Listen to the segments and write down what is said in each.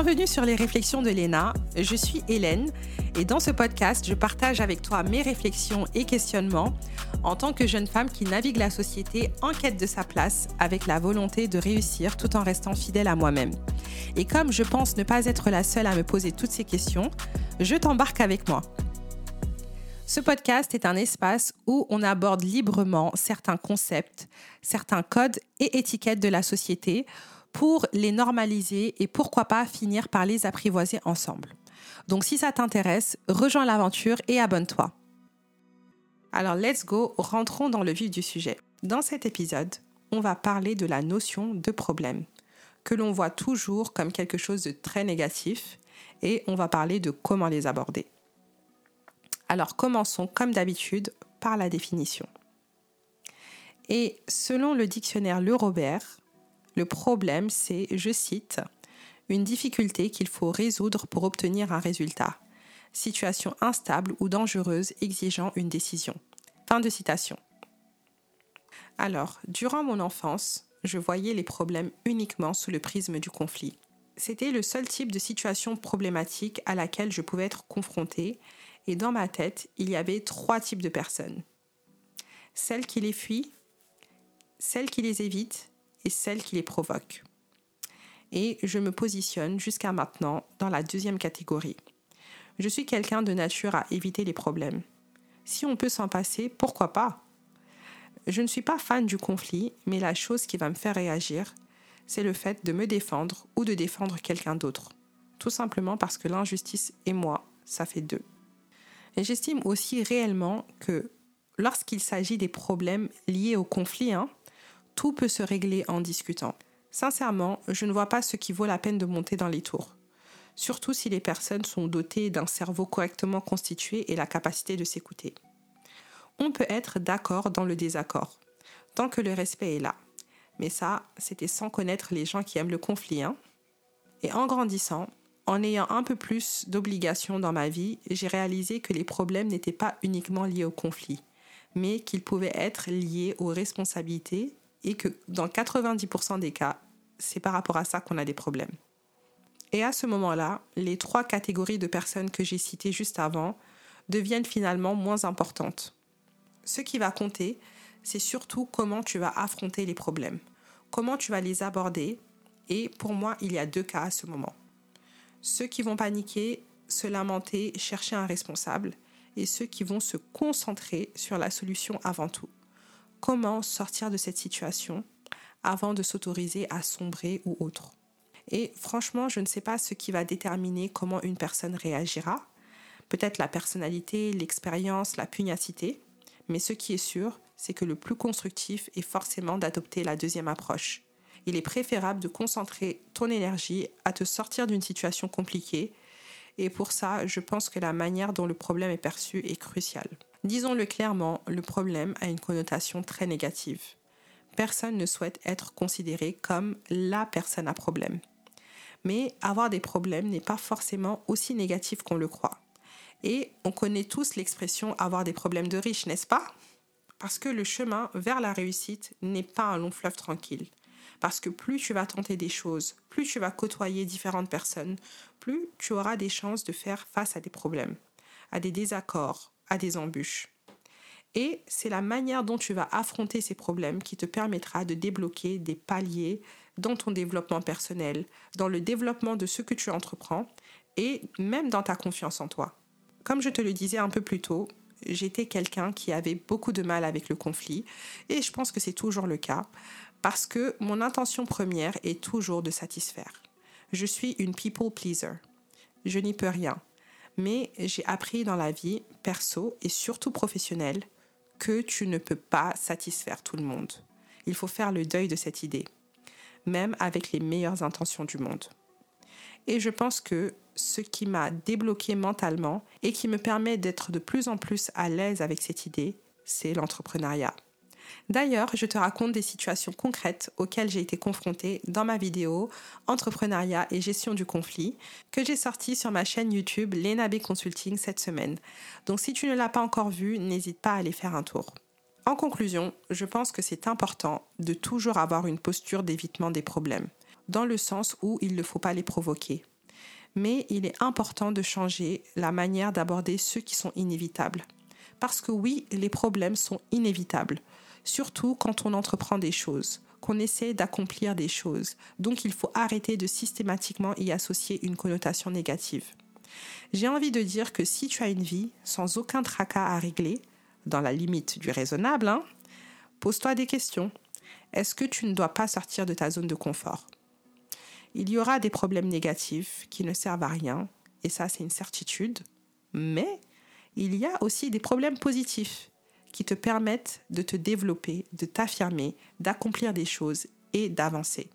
Bienvenue sur les réflexions de Léna. Je suis Hélène et dans ce podcast, je partage avec toi mes réflexions et questionnements en tant que jeune femme qui navigue la société en quête de sa place avec la volonté de réussir tout en restant fidèle à moi-même. Et comme je pense ne pas être la seule à me poser toutes ces questions, je t'embarque avec moi. Ce podcast est un espace où on aborde librement certains concepts, certains codes et étiquettes de la société pour les normaliser et pourquoi pas finir par les apprivoiser ensemble. Donc si ça t'intéresse, rejoins l'aventure et abonne-toi. Alors let's go, rentrons dans le vif du sujet. Dans cet épisode, on va parler de la notion de problème, que l'on voit toujours comme quelque chose de très négatif, et on va parler de comment les aborder. Alors commençons comme d'habitude par la définition. Et selon le dictionnaire Le Robert, le problème c'est, je cite, une difficulté qu'il faut résoudre pour obtenir un résultat. Situation instable ou dangereuse exigeant une décision. Fin de citation. Alors, durant mon enfance, je voyais les problèmes uniquement sous le prisme du conflit. C'était le seul type de situation problématique à laquelle je pouvais être confrontée et dans ma tête, il y avait trois types de personnes. Celles qui les fuient, celles qui les évitent et celles qui les provoquent. Et je me positionne jusqu'à maintenant dans la deuxième catégorie. Je suis quelqu'un de nature à éviter les problèmes. Si on peut s'en passer, pourquoi pas? Je ne suis pas fan du conflit, mais la chose qui va me faire réagir, c'est le fait de me défendre ou de défendre quelqu'un d'autre. Tout simplement parce que l'injustice et moi, ça fait deux. Et j'estime aussi réellement que lorsqu'il s'agit des problèmes liés au conflit, hein, tout peut se régler en discutant. Sincèrement, je ne vois pas ce qui vaut la peine de monter dans les tours. Surtout si les personnes sont dotées d'un cerveau correctement constitué et la capacité de s'écouter. On peut être d'accord dans le désaccord, tant que le respect est là. Mais ça, c'était sans connaître les gens qui aiment le conflit. Hein. Et en grandissant, en ayant un peu plus d'obligations dans ma vie, j'ai réalisé que les problèmes n'étaient pas uniquement liés au conflit, mais qu'ils pouvaient être liés aux responsabilités et que dans 90% des cas, c'est par rapport à ça qu'on a des problèmes. Et à ce moment-là, les trois catégories de personnes que j'ai citées juste avant deviennent finalement moins importantes. Ce qui va compter, c'est surtout comment tu vas affronter les problèmes, comment tu vas les aborder, et pour moi, il y a deux cas à ce moment. Ceux qui vont paniquer, se lamenter, chercher un responsable, et ceux qui vont se concentrer sur la solution avant tout. Comment sortir de cette situation avant de s'autoriser à sombrer ou autre. Et franchement, je ne sais pas ce qui va déterminer comment une personne réagira. Peut-être la personnalité, l'expérience, la pugnacité. Mais ce qui est sûr, c'est que le plus constructif est forcément d'adopter la deuxième approche, il est préférable de concentrer ton énergie à te sortir d'une situation compliquée. Et pour ça, je pense que la manière dont le problème est perçu est cruciale. Disons-le clairement, le problème a une connotation très négative. Personne ne souhaite être considéré comme la personne à problème. Mais avoir des problèmes n'est pas forcément aussi négatif qu'on le croit. Et on connaît tous l'expression avoir des problèmes de riches, n'est-ce pas? Parce que le chemin vers la réussite n'est pas un long fleuve tranquille. Parce que plus tu vas tenter des choses, plus tu vas côtoyer différentes personnes, plus tu auras des chances de faire face à des problèmes, à des désaccords, à des embûches. Et c'est la manière dont tu vas affronter ces problèmes qui te permettra de débloquer des paliers dans ton développement personnel, dans le développement de ce que tu entreprends et même dans ta confiance en toi. Comme je te le disais un peu plus tôt, j'étais quelqu'un qui avait beaucoup de mal avec le conflit et je pense que c'est toujours le cas parce que mon intention première est toujours de satisfaire. Je suis une people pleaser. Je n'y peux rien. Mais j'ai appris dans la vie, perso et surtout professionnelle, que tu ne peux pas satisfaire tout le monde. Il faut faire le deuil de cette idée, même avec les meilleures intentions du monde. Et je pense que ce qui m'a débloqué mentalement et qui me permet d'être de plus en plus à l'aise avec cette idée, c'est l'entrepreneuriat. D'ailleurs, je te raconte des situations concrètes auxquelles j'ai été confrontée dans ma vidéo Entrepreneuriat et gestion du conflit que j'ai sortie sur ma chaîne YouTube Lena B Consulting cette semaine. Donc si tu ne l'as pas encore vue, n'hésite pas à aller faire un tour. En conclusion, je pense que c'est important de toujours avoir une posture d'évitement des problèmes, dans le sens où il ne faut pas les provoquer. Mais il est important de changer la manière d'aborder ceux qui sont inévitables. Parce que oui, les problèmes sont inévitables, surtout quand on entreprend des choses, qu'on essaie d'accomplir des choses. Donc il faut arrêter de systématiquement y associer une connotation négative. J'ai envie de dire que si tu as une vie sans aucun tracas à régler, dans la limite du raisonnable, hein, pose-toi des questions. Est-ce que tu ne dois pas sortir de ta zone de confort? Il y aura des problèmes négatifs qui ne servent à rien, et ça c'est une certitude, mais il y a aussi des problèmes positifs qui te permettent de te développer, de t'affirmer, d'accomplir des choses et d'avancer.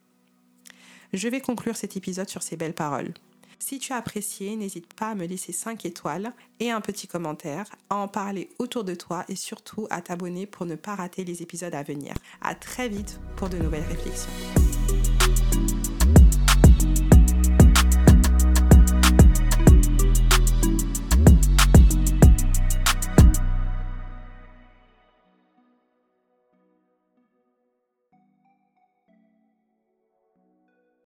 Je vais conclure cet épisode sur ces belles paroles. Si tu as apprécié, n'hésite pas à me laisser 5 étoiles et un petit commentaire, à en parler autour de toi et surtout à t'abonner pour ne pas rater les épisodes à venir. À très vite pour de nouvelles réflexions.